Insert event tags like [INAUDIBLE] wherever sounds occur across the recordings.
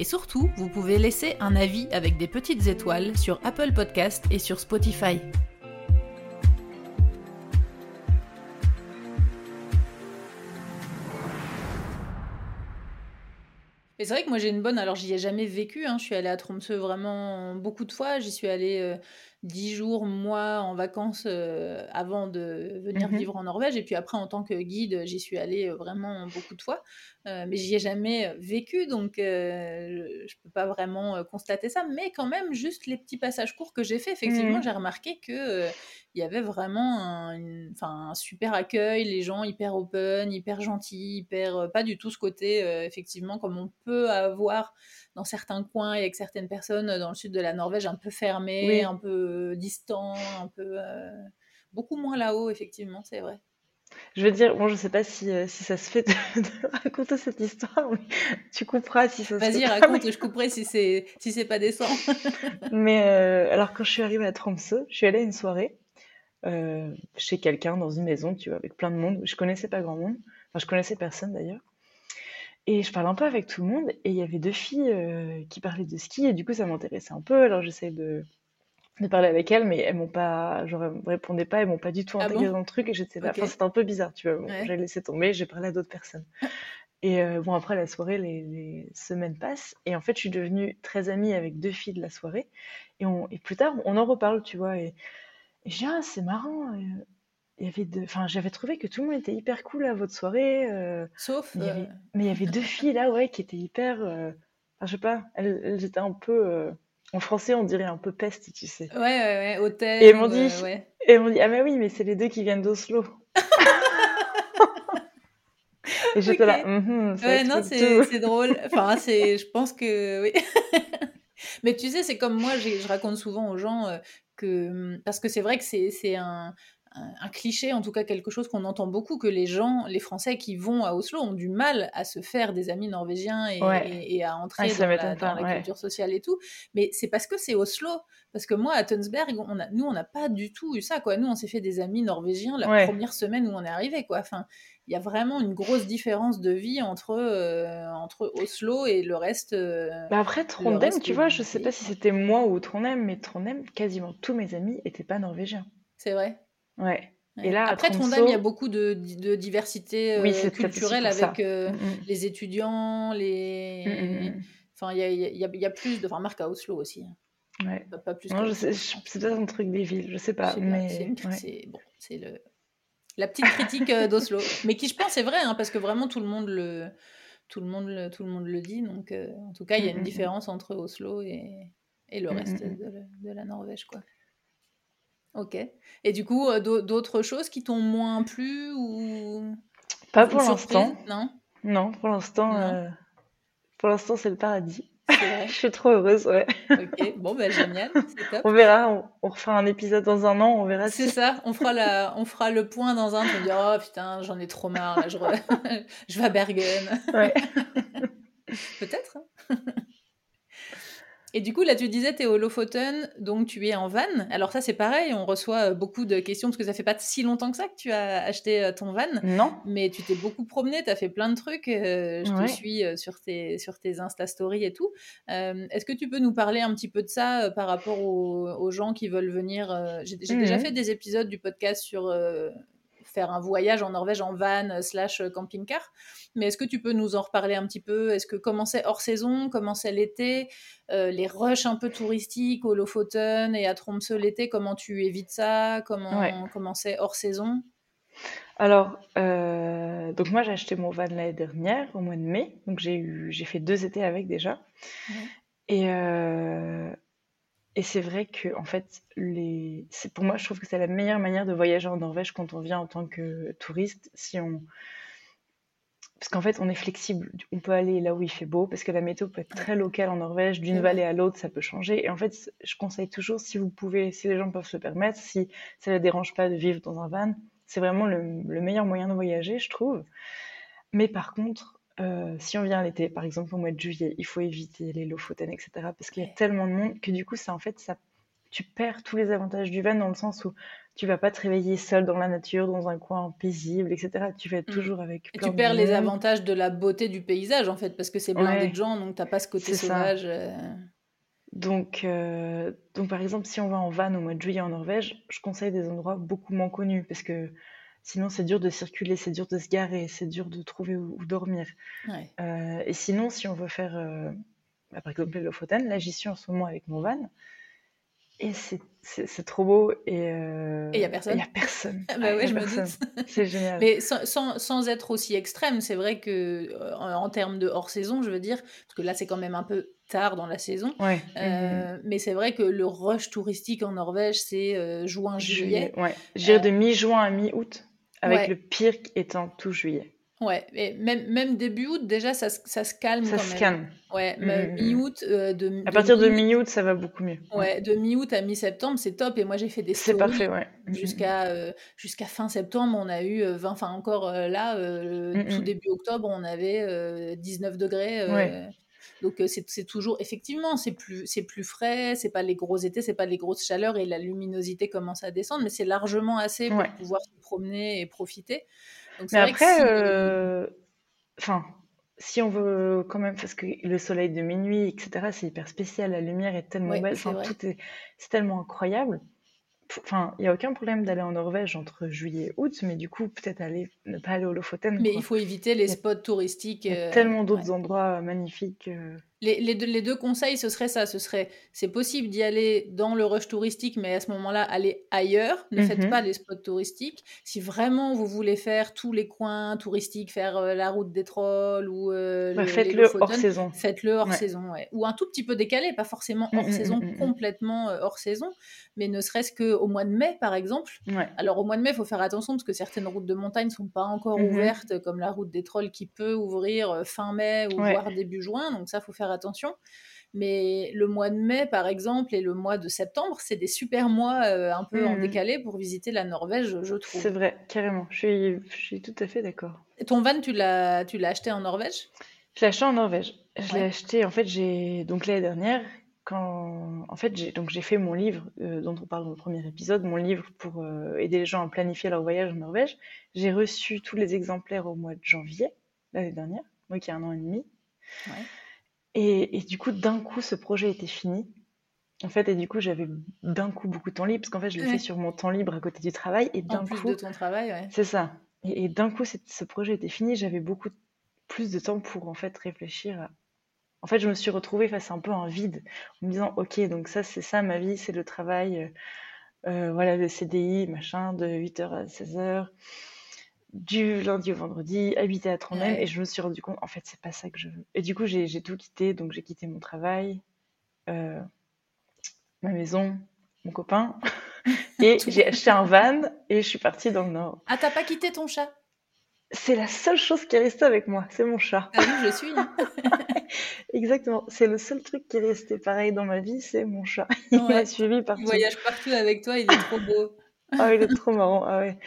Et surtout, vous pouvez laisser un avis avec des petites étoiles sur Apple Podcast et sur Spotify. Mais c'est vrai que moi j'ai une bonne. Alors j'y ai jamais vécu. hein, Je suis allée à Tromsø vraiment beaucoup de fois. J'y suis allée euh, dix jours, mois en vacances euh, avant de venir Mhm. vivre en Norvège. Et puis après, en tant que guide, j'y suis allée euh, vraiment beaucoup de fois. Euh, mais j'y ai jamais vécu, donc euh, je ne peux pas vraiment constater ça. Mais quand même, juste les petits passages courts que j'ai fait, effectivement, Mhm. j'ai remarqué que il y avait vraiment un, une- un super accueil, les gens hyper open, hyper gentils, hyper pas du tout ce côté effectivement comme on peut avoir dans certains coins et avec certaines personnes euh, dans le sud de la Norvège un peu fermé, Oui. un peu distant, un peu euh, beaucoup moins là-haut effectivement, c'est vrai. Je veux dire, bon, je sais pas si, euh, si ça se fait de, [LAUGHS] de raconter cette histoire, mais tu couperas si ça se Vas-y, fait pas. raconte, je couperai si c'est si c'est pas décent. [LAUGHS] Mais euh, alors, quand je suis arrivée à Tromsø, je suis allée à une soirée euh, chez quelqu'un dans une maison, tu vois, avec plein de monde. Je connaissais pas grand monde. Enfin, je connaissais personne d'ailleurs. Et je parlais un peu avec tout le monde. Et il y avait deux filles euh, qui parlaient de ski. Et du coup, ça m'intéressait un peu. Alors, j'essayais de, de parler avec elles, mais elles m'ont pas, genre, elles me répondaient pas, elles m'ont pas du tout Ah intégré bon? dans le truc. Et j'étais là. Ok. Enfin, c'était un peu bizarre, tu vois. Bon, Ouais. j'ai laissé tomber, j'ai parlé à d'autres personnes. [LAUGHS] Et euh, bon, après la soirée, les, les semaines passent. Et en fait, je suis devenue très amie avec deux filles de la soirée. Et, on, et plus tard, on en reparle, tu vois. Et, et je dis, ah, c'est marrant. euh, Il y avait deux... enfin, j'avais trouvé que tout le monde était hyper cool à votre soirée. euh, Sauf mais il y euh, avait, mais il y avait deux filles là, ouais, qui étaient hyper. euh, Enfin, je sais pas, elles, elles étaient un peu. euh, En français, on dirait un peu peste, tu sais. ouais, ouais, ouais, Et hôtel elles m'ont dit, euh, ouais. et elles m'ont dit, ah, mais oui, mais c'est les deux qui viennent d'Oslo. [LAUGHS] Et j'étais là. Mhm, ça Ouais, non, c'est drôle. [LAUGHS] Enfin, c'est, je pense que oui. [LAUGHS] Mais tu sais, c'est comme moi, je raconte souvent aux gens euh, que, parce que c'est vrai que c'est un, un, un cliché, en tout cas quelque chose qu'on entend beaucoup, que les gens, les Français qui vont à Oslo ont du mal à se faire des amis norvégiens et, Ouais. et- et à Ah, entrer ça dans la, dans ouais. culture sociale et tout. Mais c'est parce que c'est Oslo. Parce que moi, à on a, nous, on n'a pas du tout eu ça, quoi. Nous, on s'est fait des amis norvégiens la Ouais. première semaine où on est arrivé, quoi. Enfin, il y a vraiment une grosse différence de vie entre, euh, entre Oslo et le reste. euh, Bah après, Trondheim, tu vois, je sais pas si c'était moi ou Trondheim, mais Trondheim, quasiment tous mes amis étaient pas norvégiens. C'est vrai. Ouais. Et là, à Après, Trondheim, il y a beaucoup de, de diversité euh, culturelle avec euh, Mm, mm. les étudiants, les... mm. Enfin, il y y y a plus de... Enfin, marque à Oslo aussi. hein. Ouais. Pas, pas plus Non, c'est peut-être un truc des villes, je sais Je pas, sais pas, c'est mais ouais. c'est bon, c'est le la petite critique euh, d'Oslo, [LAUGHS] mais qui je pense est vrai, hein, parce que vraiment tout le monde le tout le monde le, tout le monde le dit, donc euh, en tout cas il y a une différence entre Oslo et, et le reste de, la- de la Norvège, quoi. Ok. Et du coup, euh, d'au- d'autres choses qui t'ont moins plu ou Pas une pour surprise? l'instant. Non? Non, pour l'instant, Non? euh, pour l'instant, c'est le paradis. C'est vrai? [LAUGHS] Je suis trop heureuse, ouais. Ok. Bon, bah génial, c'est top. On verra, on, on refera un épisode dans un an, on verra C'est si. ça, on fera, la, on fera le point dans un, on dira, oh putain, j'en ai trop marre, là, je, re- [LAUGHS] je vais à Bergen. Ouais. [LAUGHS] Peut-être. hein. Et du coup, là, tu disais, tu es au Lofoten, donc tu es en van. Alors ça, c'est pareil, on reçoit euh, beaucoup de questions, parce que ça fait pas si longtemps que ça que tu as acheté euh, ton van, Non? mais tu t'es beaucoup promené, tu as fait plein de trucs, euh, je te suis sur tes, sur tes Insta Stories et tout. Euh, Est-ce que tu peux nous parler un petit peu de ça euh, par rapport aux, aux gens qui veulent venir J'ai j'ai déjà fait des épisodes du podcast sur faire un voyage en Norvège en van euh, slash euh, camping-car, mais est-ce que tu peux nous en reparler un petit peu? Est-ce que comment c'est hors saison? Comment c'est l'été? Euh, Les rushs un peu touristiques au Lofoten et à Tromsø l'été, comment tu évites ça? Ouais. Comment c'est hors saison? Alors, euh, donc moi j'ai acheté mon van l'année dernière, au mois de mai, donc j'ai eu, j'ai fait deux étés avec déjà. Ouais. Et, euh, et c'est vrai que en fait, les, c'est pour moi, je trouve que c'est la meilleure manière de voyager en Norvège quand on vient en tant que touriste. Si on, parce qu'en fait, on est flexible. On peut aller là où il fait beau, parce que la météo peut être très locale en Norvège. D'une vallée à l'autre, ça peut changer. Et en fait, je conseille toujours, si vous pouvez, si les gens peuvent se permettre, si ça ne les dérange pas de vivre dans un van, c'est vraiment le, meilleur moyen de voyager, je trouve. Mais par contre, euh, si on vient l'été, par exemple au mois de juillet, il faut éviter les Lofoten, etc. Parce qu'il y a tellement de monde que du coup, ça, en fait, ça, tu perds tous les avantages du van dans le sens où tu vas pas te réveiller seul dans la nature, dans un coin paisible, etc. Tu vas être mm. toujours avec. Et tu perds les avantages de la beauté du paysage en fait, parce que c'est blindé de gens, donc t'as pas ce côté sauvage. Euh. Donc, euh, donc, par exemple, si on va en van au mois de juillet en Norvège, je conseille des endroits beaucoup moins connus, parce que sinon c'est dur de circuler, c'est dur de se garer, c'est dur de trouver où, dormir. Euh, et sinon, si on veut faire, bah, par exemple, le Lofoten, là j'y suis en ce moment avec mon van. Et c'est trop beau. Et il n'y a personne. Il a personne. [LAUGHS] bah ah, je me doute. [LAUGHS] C'est génial. Mais sans, sans, sans, être aussi extrême, c'est vrai que euh, en, termes de hors-saison, je veux dire, parce que là, c'est quand même un peu tard dans la saison. Ouais. Euh, Mais c'est vrai que le rush touristique en Norvège, c'est euh, juin-juillet. Ouais. J'irai de mi-juin à mi-août, avec le pire étant tout juillet. Ouais, et même, même début août, déjà, ça, ça se calme ça se calme. Ouais, mm, mm, mm. mi-août. Euh, de, à partir de mi-août, ça va beaucoup mieux. Ouais, de mi-août à mi-septembre, c'est top. Et moi, j'ai fait des C'est parfait, ouais. Jusqu'à euh, jusqu'à fin septembre, on a eu 20, euh, enfin encore là, tout début octobre, on avait 19 degrés. Ouais. Donc c'est toujours effectivement c'est plus c'est plus frais, c'est pas les gros étés, c'est pas les grosses chaleurs et la luminosité commence à descendre, mais c'est largement assez pour pouvoir se promener et profiter. Mais après, euh, enfin, si on veut quand même, parce que le soleil de minuit, etc., c'est hyper spécial, la lumière est tellement belle, enfin, tout est, c'est tellement incroyable. Enfin, il n'y a aucun problème d'aller en Norvège entre juillet et août, mais du coup, peut-être aller, ne pas aller au Lofoten. Mais il faut éviter les spots touristiques. Il y a euh, tellement d'autres endroits magnifiques. Euh. Les, deux, les, deux, conseils, ce serait ça. Ce serait, c'est possible d'y aller dans le rush touristique, mais à ce moment-là, aller ailleurs. Ne faites mhm. pas les spots touristiques. Si vraiment vous voulez faire tous les coins touristiques, faire euh, la route des trolls ou euh, bah, faites-le hors saison. Faites-le hors saison, ouais. Ou un tout petit peu décalé, pas forcément hors mm, mm, saison, mm, complètement euh, hors saison, mais ne serait-ce qu'au mois de mai, par exemple. Alors au mois de mai, il faut faire attention parce que certaines routes de montagne ne sont pas encore mhm. ouvertes, comme la route des trolls qui peut ouvrir fin mai ou voire début juin. Donc ça, faut faire attention. Mais le mois de mai, par exemple, et le mois de septembre, c'est des super mois euh, un peu en mmh. décalé pour visiter la Norvège, je trouve. C'est vrai, carrément. Je suis, je suis tout à fait d'accord. Ton van, tu l'as, tu l'as acheté en Norvège? Je l'ai acheté en Norvège. Je l'ai acheté, en fait, j'ai donc l'année dernière, quand, en fait, j'ai donc j'ai fait mon livre euh, dont on parle dans le premier épisode, mon livre pour euh, aider les gens à planifier leur voyage en Norvège. J'ai reçu tous les exemplaires au mois de janvier l'année dernière, moi qui ai un an et demi. Ouais. Et, du coup, d'un coup, ce projet était fini. En fait, et du coup, j'avais d'un coup beaucoup de temps libre, parce qu'en fait, je l'ai fait sur mon temps libre à côté du travail. Et d'un coup, de ton travail, ouais. C'est ça. Et, d'un coup, ce projet était fini. J'avais beaucoup plus de temps pour en fait réfléchir. En fait, je me suis retrouvée face à un peu un vide, en me disant, ok, donc ça, c'est ça ma vie, c'est le travail, euh, euh, voilà, le CDI, machin, de 8h à 16h du lundi au vendredi, habiter à Trondheim, et je me suis rendu compte, en fait, c'est pas ça que je veux. Et du coup, j'ai tout quitté, donc j'ai quitté mon travail, euh, ma maison, mon copain, [LAUGHS] et j'ai acheté un van, et je suis partie dans le Nord. Ah, t'as pas quitté ton chat? C'est la seule chose qui est restée avec moi, c'est mon chat. Ah oui, je suis. [LAUGHS] Exactement, c'est le seul truc qui est resté pareil dans ma vie, c'est mon chat. Il m'a suivi partout. Il voyage partout avec toi, il est trop beau. ah, il est trop marrant, ah ouais.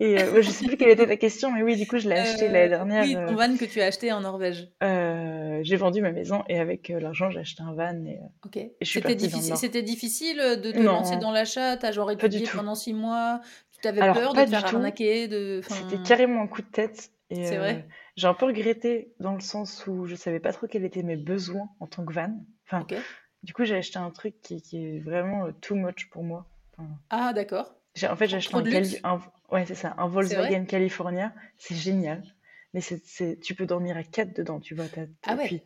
Et euh, je sais plus quelle était ta question, mais oui, du coup, je l'ai acheté l'année euh, dernière. Oui, ton euh, van que tu as acheté en Norvège. j'ai vendu ma maison et avec l'argent, j'ai acheté un van. Et, ok. C'était difficile, c'était difficile de te lancer dans l'achat? T'as genre étudié pendant six mois? Tu avais peur de te faire arnaquer de... C'était carrément un coup de tête. C'est vrai. J'ai un peu regretté dans le sens où je savais pas trop quels étaient mes besoins en tant que van. Enfin, Du coup, j'ai acheté un truc qui, qui, est vraiment too much pour moi. ah, d'accord. En fait, j'ai acheté un, un, ouais, c'est ça, un Volkswagen California. C'est génial. Mais c'est, tu peux dormir à quatre dedans, tu vois. ah ouais. Puis,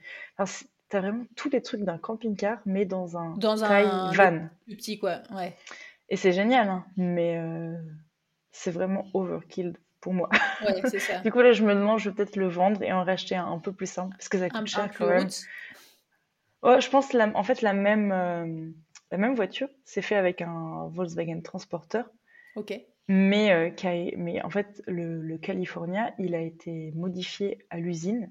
t'as vraiment tous les trucs d'un camping-car, mais dans un dans un van. Plus petit, quoi. Ouais. Et c'est génial, hein, mais euh, c'est vraiment overkill pour moi. Ouais, c'est [LAUGHS] ça. du coup, là, je me demande, je vais peut-être le vendre et en racheter un un peu plus simple, parce que ça coûte cher quand même. Je pense, la, en fait, la même, euh, la même voiture, c'est fait avec un Volkswagen Transporter. Ok. Mais, euh, mais en fait, le, le California, il a été modifié à l'usine.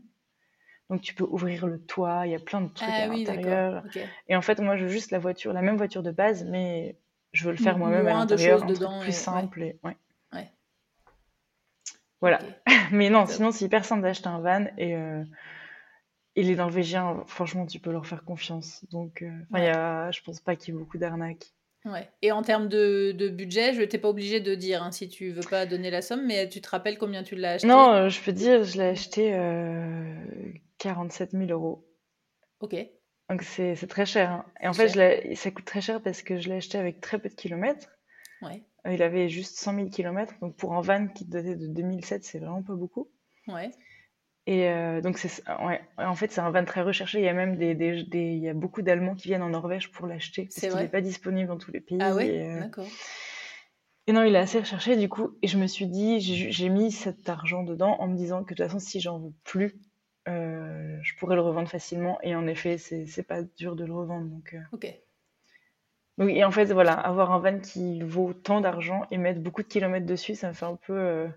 Donc tu peux ouvrir le toit, il y a plein de trucs Ah à oui, l'intérieur. Et en fait, moi, je veux juste la voiture, la même voiture de base, mais je veux le faire moi-même à l'intérieur, plus et- ouais. simple. Et, ouais. Ouais. Voilà. [LAUGHS] Mais non, Top. sinon, c'est hyper simple d'acheter un van et, euh, et les Norvégiens, franchement, tu peux leur faire confiance. Donc, euh, il y a, je pense pas qu'il y ait beaucoup d'arnaques. Ouais. Et en termes de, de budget, je t'ai pas obligé de dire hein, si tu veux pas donner la somme, mais tu te rappelles combien tu l'as acheté? Non, euh, je peux dire, je l'ai acheté euh, 47 000 euros. Ok. Donc, c'est c'est très cher. hein. Et en fait, je l'ai- ça coûte très cher parce que je l'ai acheté avec très peu de kilomètres. Ouais. Euh, Il avait juste 100 000 kilomètres. Donc, pour un van qui datait de 2007, c'est vraiment pas beaucoup. Ouais. Et euh, donc, ouais, en fait, c'est un van très recherché. Il y a même des, des, des- il y a beaucoup d'Allemands qui viennent en Norvège pour l'acheter parce C'est qu'il vrai? n'est pas disponible dans tous les pays. Ah ouais? Et, euh, D'accord. et non, il est assez recherché du coup. Et je me suis dit, j'ai mis cet argent dedans en me disant que de toute façon, si j'en veux plus, euh, je pourrais le revendre facilement. Et en effet, c'est c'est pas dur de le revendre. Donc, Ok. donc, et en fait, voilà, avoir un van qui vaut tant d'argent et mettre beaucoup de kilomètres dessus, ça me fait un peu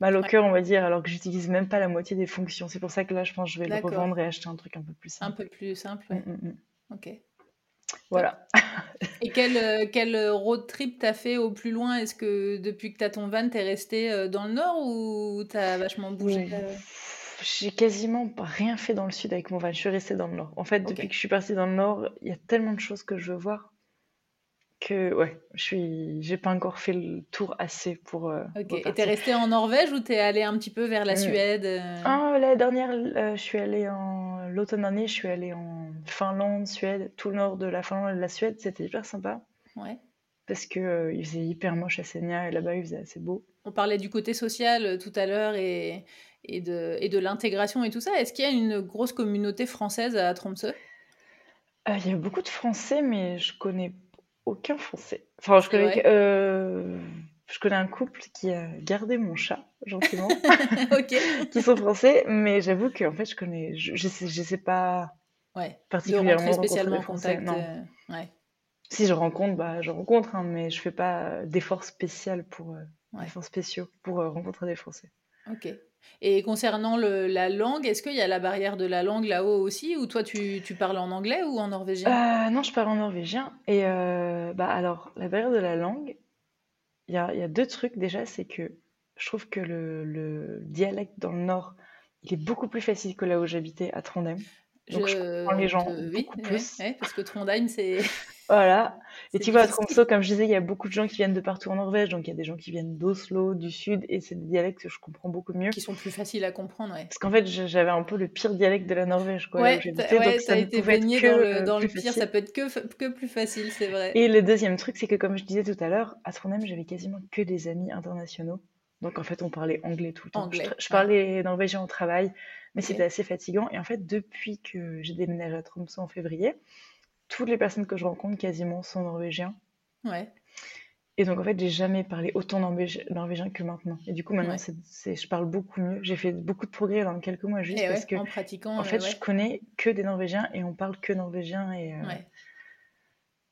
mal au cœur, on va dire, alors que j'utilise même pas la moitié des fonctions. C'est pour ça que là, je pense que je vais le revendre et acheter un truc un peu plus Un simple. peu plus simple, Mm, ouais. mm, mm. Ok. Voilà. Et quel, euh, quel road trip t'as fait au plus loin? Est-ce que depuis que t'as ton van, t'es resté euh, dans le nord ou t'as vachement bougé? Euh J'ai quasiment rien fait dans le sud avec mon van. Je suis restée dans le nord. En fait, depuis que je suis partie dans le nord, il y a tellement de choses que je veux voir que, ouais, je suis, j'ai pas encore fait le tour assez pour euh, Ok. Et t'es repartir. resté en Norvège ou t'es allé un petit peu vers la Mm. Suède? euh? Ah, la dernière, euh, je suis allée en l'automne dernier, je suis allée en Finlande, Suède, tout le nord de la Finlande et de la Suède. C'était hyper sympa Ouais. parce que euh, il faisait hyper moche à Senja et là-bas il faisait assez beau. On parlait du côté social tout à l'heure et, et de, et de l'intégration et tout ça. Est-ce qu'il y a une grosse communauté française à Tromsø? Il y a beaucoup de Français, mais je connais aucun Français. Enfin, je connais, euh, je connais un couple qui a gardé mon chat, gentiment, [LAUGHS] [LAUGHS] qui sont français, mais j'avoue que en fait, je connais, je, je sais, je sais pas Ouais. Particulièrement spécialement Français. contact. Non. euh, Ouais. Si je rencontre, bah, je rencontre, hein, mais je fais pas d'efforts spéciaux pour, euh, Ouais. spéciaux pour rencontrer des Français. Ok. Et concernant le, la langue, est-ce qu'il y a la barrière de la langue là-haut aussi, ou toi tu, tu parles en anglais ou en norvégien? Euh, non, je parle en norvégien. Et euh, bah alors, la barrière de la langue, il y a, y a deux trucs déjà, c'est que je trouve que le, le dialecte dans le nord, il est beaucoup plus facile que là où j'habitais à Trondheim. Donc je comprends les gens oui, beaucoup plus. ouais, parce que Trondheim, c'est [LAUGHS] Voilà. [LAUGHS] Et tu vois, à. Tromsø, comme je disais, il y a beaucoup de gens qui viennent de partout en Norvège. Donc il y a des gens qui viennent d'Oslo, du sud, et c'est des dialectes que je comprends beaucoup mieux. qui sont plus faciles à comprendre, ouais. Parce qu'en fait, je- j'avais un peu le pire dialecte de la Norvège, quoi, Ouais, Donc ça ne été baigné dans le, dans le pire, facile. ça peut être que, que plus facile, c'est vrai. Et le deuxième truc, c'est que comme je disais tout à l'heure, à Trondheim, j'avais quasiment que des amis internationaux. Donc en fait, on parlait anglais tout le temps. Je, Anglais, tra- je ouais. parlais norvégien au travail, mais c'était assez fatigant. Et en fait, depuis que j'ai déménagé à Tromsø en février, toutes les personnes que je rencontre quasiment sont norvégiens. Ouais, Et donc en fait, j'ai jamais parlé autant norvég- norvégien que maintenant. Et du coup, maintenant, ouais. c'est- je parle beaucoup mieux. J'ai fait beaucoup de progrès en quelques mois juste Et parce ouais, que en pratiquant, en euh, fait, ouais. je connais que des norvégiens et on parle que norvégien. Et euh, Ouais.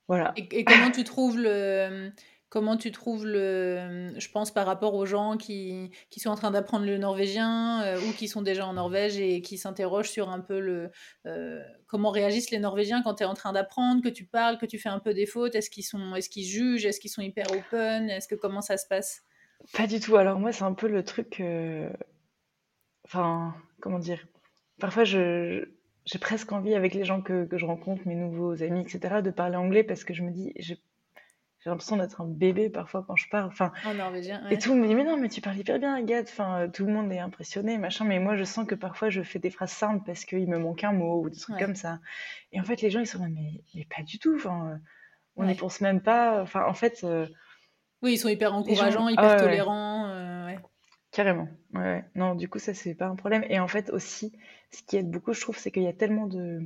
voilà. Et, et comment tu trouves le, comment tu trouves le, je pense par rapport aux gens qui, qui sont en train d'apprendre le norvégien euh, ou qui sont déjà en Norvège et qui s'interrogent sur un peu le, euh, comment réagissent les Norvégiens quand tu es en train d'apprendre, que tu parles, que tu fais un peu des fautes, est-ce qu'ils sont, est-ce qu'ils jugent, est-ce qu'ils sont hyper open, est-ce que comment ça se passe? Pas du tout. Alors moi, c'est un peu le truc. euh, Enfin, comment dire? Parfois, je, j'ai presque envie avec les gens que, que je rencontre, mes nouveaux amis, etc., de parler anglais parce que je me dis, j'ai l'impression d'être un bébé parfois quand je parle. Enfin, En norvégien, et tout le monde me dit, mais non, mais tu parles hyper bien, Agathe. Enfin, euh, tout le monde est impressionné, machin. Mais moi, je sens que parfois, je fais des phrases simples parce qu'il me manque un mot ou des trucs Ouais. comme ça. Et en fait, les gens, ils sont là, mais, mais pas du tout. Enfin, euh, on n'y Ouais. pense même pas. Enfin, en fait, euh, Oui, ils sont hyper gens, encourageants, ah hyper tolérants, euh. Carrément. Ouais, ouais. Non, du coup, ça, c'est pas un problème. Et en fait, aussi, ce qui aide beaucoup, je trouve, c'est qu'il y a tellement de,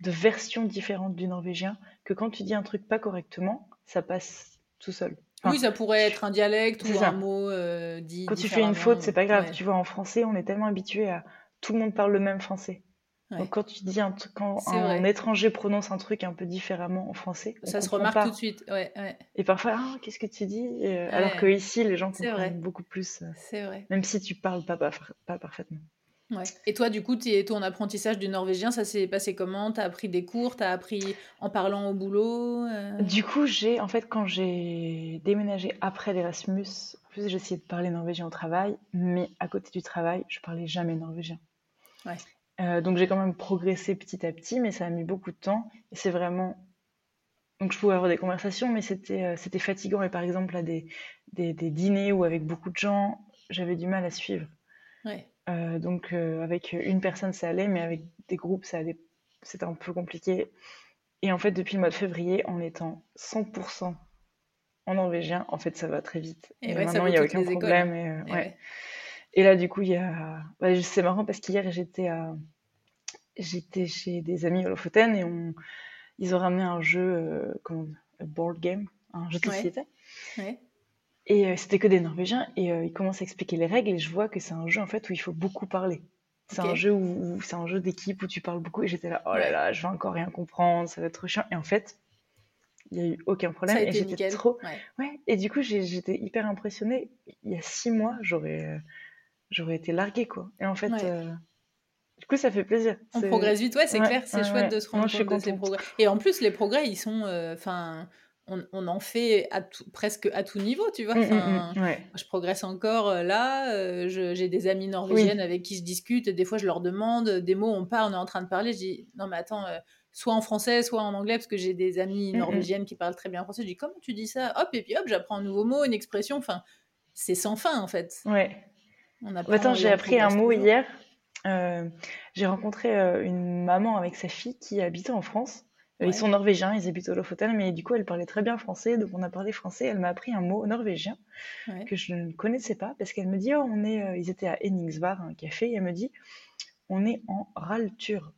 de versions différentes du norvégien que quand tu dis un truc pas correctement, ça passe tout seul. Enfin, Oui, ça pourrait être un dialecte ou un mot euh, dit Quand tu fais une faute, c'est pas grave. Ouais. Tu vois, en français, on est tellement habitué à tout le monde parle le même français. Donc quand tu dis un truc, quand un, étranger prononce un truc un peu différemment en français, ça se remarque tout de suite. Ouais, Et parfois, ah, qu'est-ce que tu dis? Euh, Alors que ici, les gens comprennent beaucoup plus. Euh, c'est vrai. Même si tu parles pas, pas, pas parfaitement. Ouais. Et toi, du coup, ton apprentissage du norvégien, ça s'est passé comment? T'as appris des cours? T'as appris en parlant au boulot euh? Du coup, j'ai, en fait, quand j'ai déménagé après l'Erasmus, en plus, j'ai essayé de parler norvégien au travail, mais à côté du travail, je parlais jamais norvégien. Ouais. Euh, donc j'ai quand même progressé petit à petit, mais ça a mis beaucoup de temps. Et c'est vraiment. Donc je pouvais avoir des conversations, mais c'était euh, c'était fatigant. Et par exemple, à des, des, dîners ou avec beaucoup de gens, j'avais du mal à suivre. Ouais. Euh, donc avec une personne, ça allait, mais avec des groupes, ça allait. C'était un peu compliqué. Et en fait, depuis le mois de février, en étant 100% en norvégien, en fait, ça va très vite. Et, maintenant, il n'y a aucun problème. Et, ouais. Et là, du coup, il y a. Bah, c'est marrant parce qu'hier, j'étais à... j'étais chez des amis holofoten et on... ils ont ramené un jeu, euh, comment un board game, un jeu de société. Ouais. Et euh, c'était que des Norvégiens et euh, ils commencent à expliquer les règles et je vois que c'est un jeu en fait où il faut beaucoup parler. C'est un jeu où, c'est un jeu d'équipe où tu parles beaucoup et j'étais là oh là là je vais encore rien comprendre ça va être trop chiant et en fait il n'y a eu aucun problème et j'étais trop ouais. ouais. et du coup j'étais hyper impressionnée il y a six mois j'aurais j'aurais été larguée, quoi. Et en fait, euh, du coup, ça fait plaisir. On progresse vite, ouais, c'est clair, c'est chouette de se rendre compte de ces progrès. Et en plus, les progrès, ils sont. Enfin. On, on, en fait à presque à tout niveau, tu vois. Mmh, mmh, mmh, je progresse encore euh, là. j'ai des amies norvégiennes avec qui je discute. des fois, je leur demande des mots. On part, on est en train de parler. Je dis non, mais attends, soit en français, soit en anglais, parce que j'ai des amies norvégiennes qui parlent très bien français. Je dis comment tu dis ça? Hop, et puis hop, j'apprends un nouveau mot, une expression. Enfin, c'est sans fin en fait. Ouais. Attends, j'ai appris un mot hier. Euh, j'ai rencontré euh, une maman avec sa fille qui habitait en France. Euh, ils sont norvégiens, ils habitent au Lofoten, mais du coup, elle parlait très bien français, donc on a parlé français. Elle m'a appris un mot norvégien que je ne connaissais pas parce qu'elle me dit, oh, on est, ils étaient à Enningsvar, un café, et elle me dit, on est en ralture.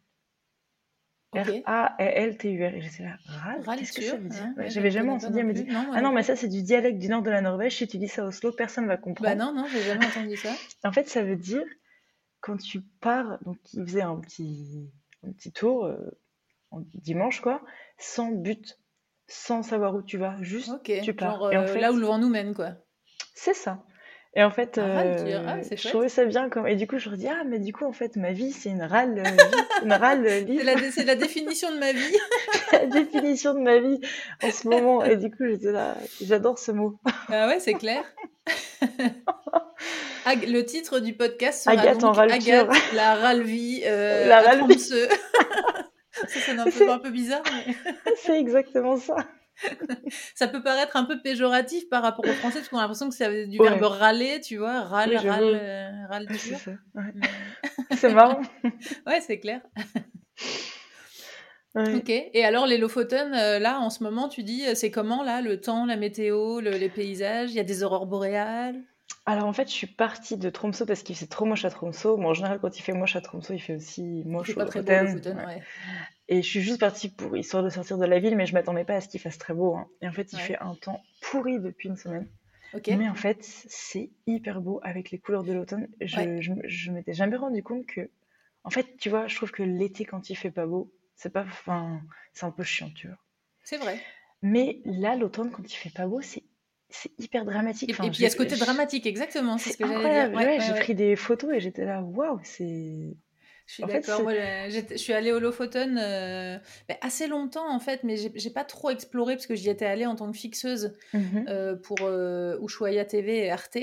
R-A-L-T-U-R. Et j'étais là, Ral, qu'est-ce que ça veut dire? J'avais jamais entendu. Elle me dit, ah non, mais ça, c'est du dialecte du nord de la Norvège. Si tu dis ça au Oslo, personne ne va comprendre. Bah non, non, j'ai jamais entendu ça. [LAUGHS] en fait, ça veut dire, quand tu pars, donc il faisait un petit, un petit tour, euh, dimanche, quoi, sans but, sans savoir où tu vas, juste tu pars. Genre, euh, là où le vent nous mène, quoi. C'est ça. Et en fait, euh, ah, je trouvais ça bien. Comme... Et du coup, je me dis, ah, mais du coup, en fait, ma vie, c'est une râle, [LAUGHS] une râle C'est la, la, définition de ma vie. [LAUGHS] la définition de ma vie en ce moment. Et du coup, j'étais là, j'adore ce mot. Ah ouais, c'est clair. [LAUGHS] le titre du podcast sera Agathe donc en Agathe, la râle-vie. Euh, la râle-vie. Ça sonne un peu, un peu bizarre. Mais... [LAUGHS] c'est exactement ça. [LAUGHS] ça peut paraître un peu péjoratif par rapport au français, parce qu'on a l'impression que c'est du verbe râler, tu vois, râle, râle, euh, râle, [LAUGHS] c'est marrant. ouais, c'est clair. Ok, et alors les Lofoten, euh, là en ce moment, tu dis, euh, c'est comment là, le temps, la météo, les paysages? Il y a des aurores boréales? Alors en fait, je suis partie de Tromsø parce qu'il fait trop moche à Tromsø. Bon, en général, quand il fait moche à Tromsø, il fait aussi moche au Lofoten. Ouais. Et je suis juste partie pour histoire de sortir de la ville, mais je m'attendais pas à ce qu'il fasse très beau. Hein. Et en fait, il fait un temps pourri depuis une semaine. Mais en fait, c'est hyper beau avec les couleurs de l'automne. Je, je, m'étais jamais rendu compte que, en fait, tu vois, je trouve que l'été quand il fait pas beau, c'est pas, enfin, c'est un peu chiant, tu vois. C'est vrai. Mais là, l'automne quand il fait pas beau, c'est c'est hyper dramatique. Et, puis il y a ce côté dramatique, exactement. C'est ce que j'allais dire. Ouais, j'ai pris des photos et j'étais là, waouh, c'est je suis d'accord. Je suis allée au Lofoten euh, ben, assez longtemps, en fait, mais j'ai pas trop exploré parce que j'y étais allée en tant que fixeuse mmh euh, pour euh, Ushuaia TV et Arte.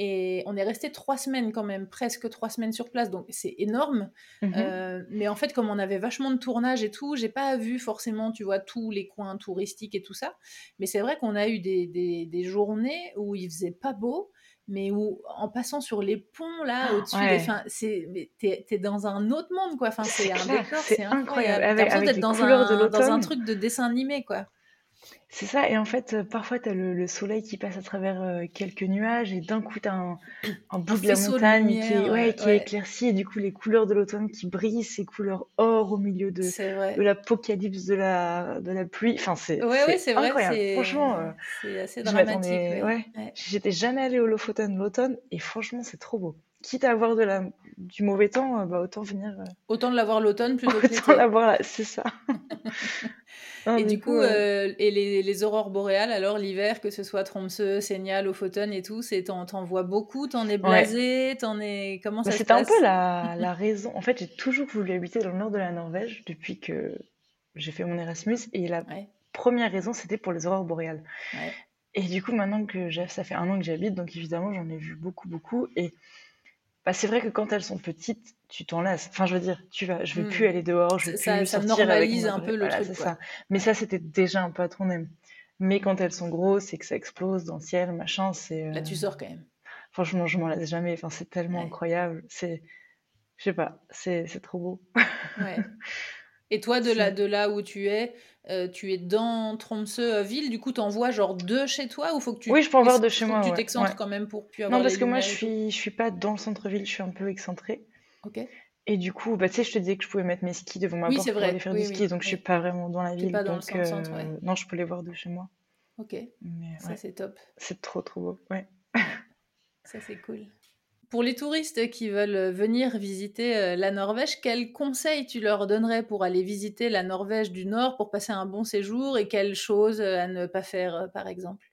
Et on est resté trois semaines quand même, presque trois semaines sur place, donc c'est énorme. Mmh euh, mais en fait, comme on avait vachement de tournage et tout, j'ai pas vu forcément, tu vois, tous les coins touristiques et tout ça. Mais c'est vrai qu'on a eu des, des, des, journées où il faisait pas beau, mais où en passant sur les ponts là au-dessus des fins c'est t'es es dans un autre monde quoi. Enfin c'est un décor c'est incroyable, t'as l'impression d'être dans un dans un truc de dessin animé quoi c'est ça, et en fait, euh, parfois, tu as le, soleil qui passe à travers euh, quelques nuages, et d'un coup, tu as un, un bout de la montagne qui, est, ouais, qui est éclairci, et du coup, les couleurs de l'automne qui brillent, ces couleurs or au milieu de, de l'apocalypse de la, de la pluie. Enfin, c'est ouais, c'est incroyable. Vrai, franchement, euh, c'est assez dramatique. Ouais. J'étais jamais allée au Lofoten l'automne, et franchement, c'est trop beau. quitte à avoir de la, du mauvais temps, bah, autant venir. Autant de l'avoir l'automne plutôt que. Autant l'avoir c'est ça. [LAUGHS] et du coup, et les, les, aurores boréales, alors l'hiver, que ce soit Tromsø, Seigna, Lofoten et tout, c'est t'en, vois beaucoup, t'en es blasé, t'en es comment bah, ça se passe C'était un peu la, [LAUGHS] la raison. En fait, j'ai toujours voulu habiter dans le nord de la Norvège depuis que j'ai fait mon Erasmus et la première raison c'était pour les aurores boréales. Et du coup, maintenant que ça fait un an que j'habite, donc évidemment j'en ai vu beaucoup, beaucoup. Et bah, c'est vrai que quand elles sont petites, tu t'en lasses. Enfin, je veux dire, tu vas, je veux plus hmm. aller dehors, je veux ça, plus ça sortir normalise un peu le truc. Ça. Mais ça, c'était déjà un peu à ton aime. Mais quand elles sont grosses et que ça explose dans le ciel, machin, c'est. Là, tu sors quand même. Franchement, je m'en lasse jamais. Enfin, c'est tellement incroyable. C'est, je sais pas, c'est trop beau. ouais. [LAUGHS] Et toi, de là, de là où tu es, euh, tu es dans Tromsø euh, ville, du coup, tu envoies genre deux chez toi ou faut que tu Oui, je peux en voir deux chez moi. Tu t'excentres quand même pour plus avoir Non, parce que moi, je suis, je suis pas dans le centre-ville, je suis un peu excentrée. Ok. Et du coup, bah, tu sais, je te disais que je pouvais mettre mes skis devant ma oui, porte pour aller faire du ski, donc je suis pas vraiment dans la ville. Pas dans donc, le centre, euh, Non, je peux les voir de chez moi. Ok. Mais, ça, c'est top. C'est trop, trop beau. Ouais. ça, c'est cool. Pour les touristes qui veulent venir visiter euh, la Norvège, quels conseils tu leur donnerais pour aller visiter la Norvège du Nord pour passer un bon séjour et quelles choses euh, à ne pas faire, euh, par exemple?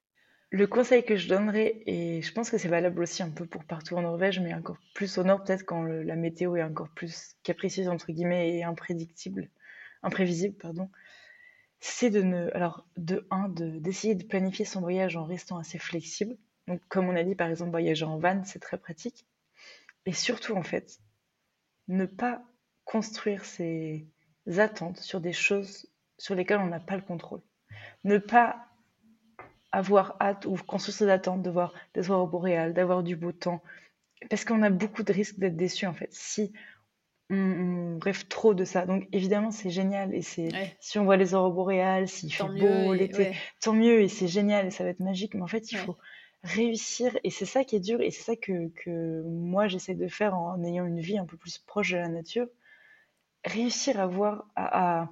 Le conseil que je donnerais, et je pense que c'est valable aussi un peu pour partout en Norvège, mais encore plus au Nord, peut-être quand la météo est encore plus capricieuse, entre guillemets, et imprédictible, imprévisible, pardon, c'est de ne. Alors, de un, d'essayer de planifier son voyage en restant assez flexible donc, comme on a dit, par exemple, voyager en van, c'est très pratique. Et surtout, en fait, ne pas construire ses attentes sur des choses sur lesquelles on n'a pas le contrôle. Ne pas avoir hâte ou construire ses attentes de voir des aurores boréales, d'avoir du beau temps. Parce qu'on a beaucoup de risques d'être déçu, en fait, si on, rêve trop de ça. Donc, évidemment, c'est génial. Et c'est si on voit les aurores boréales, s'il fait beau l'été, tant mieux. Et c'est génial et ça va être magique. Mais en fait, il faut réussir, et c'est ça qui est dur, et c'est ça que, que moi j'essaie de faire en ayant une vie un peu plus proche de la nature, réussir à voir, à,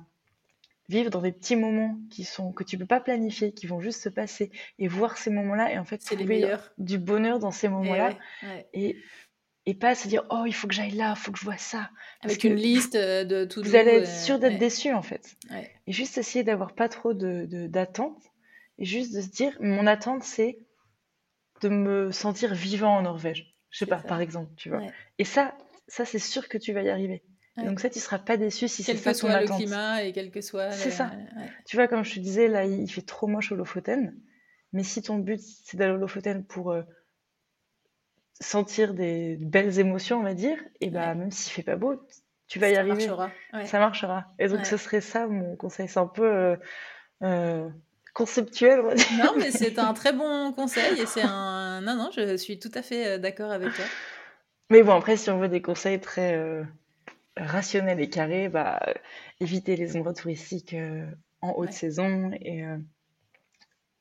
vivre dans des petits moments qui sont que tu peux pas planifier, qui vont juste se passer, et voir ces moments-là, et en fait c'est les meilleurs. du bonheur dans ces moments-là, et, et, pas se dire oh il faut que j'aille là, il faut que je vois ça, avec une liste euh, de tout. Vous allez être sûr d'être déçu en fait, et juste essayer d'avoir pas trop de d'attente, et juste de se dire mon attente c'est de me sentir vivant en Norvège. Je sais pas, par exemple, tu vois. Et ça, ça c'est sûr que tu vas y arriver. Donc ça, tu seras pas déçu si c'est ça ton attente. Quel que soit le climat et quel que soit. C'est ça. Tu vois, comme je te disais, là, il fait trop moche au Lofoten. Mais si ton but c'est d'aller au Lofoten pour euh, sentir des belles émotions, on va dire, et bah même s'il fait pas beau, tu vas y arriver. Marchera. Ça marchera. Et donc ce serait ça mon conseil. C'est un peu euh, euh, conceptuel. Non, mais c'est un [LAUGHS] très bon conseil et c'est un. Non, non, je suis tout à fait euh, d'accord avec toi. Mais bon, après, si on veut des conseils très euh, rationnels et carrés, bah, éviter les endroits touristiques euh, en haute saison et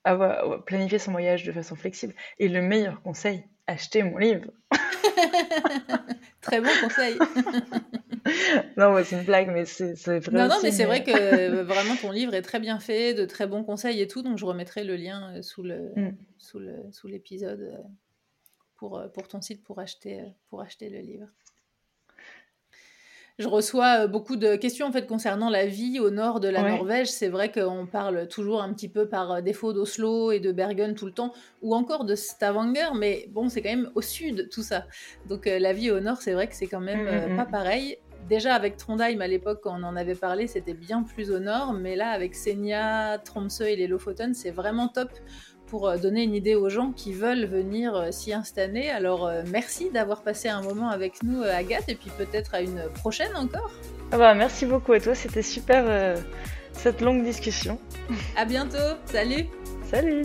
avoir, planifier son voyage de façon flexible. Et le meilleur conseil, acheter mon livre. [LAUGHS] Très bon conseil. [LAUGHS] [LAUGHS] non, c'est une blague, mais c'est vrai. Non, non, mais c'est vrai que euh, vraiment ton livre est très bien fait, de très bons conseils et tout. Donc je remettrai le lien euh, sous le mm. sous le sous l'épisode euh, pour pour ton site pour acheter pour acheter le livre. Je reçois beaucoup de questions en fait concernant la vie au nord de la Norvège. C'est vrai qu'on parle toujours un petit peu par défaut d'Oslo et de Bergen tout le temps, ou encore de Stavanger, mais bon, c'est quand même au sud tout ça. Donc la vie au nord, c'est vrai que c'est quand même mm, mm, pas pareil. Déjà avec Trondheim à l'époque, quand on en avait parlé, c'était bien plus au nord, mais là avec Senja, Tromsø et les Lofoten, c'est vraiment top pour euh, donner une idée aux gens qui veulent venir euh, s'y installer. Alors euh, merci d'avoir passé un moment avec nous Agathe et puis peut-être à une prochaine encore. Ah bah, merci beaucoup à toi, c'était super cette longue discussion. À bientôt, salut Salut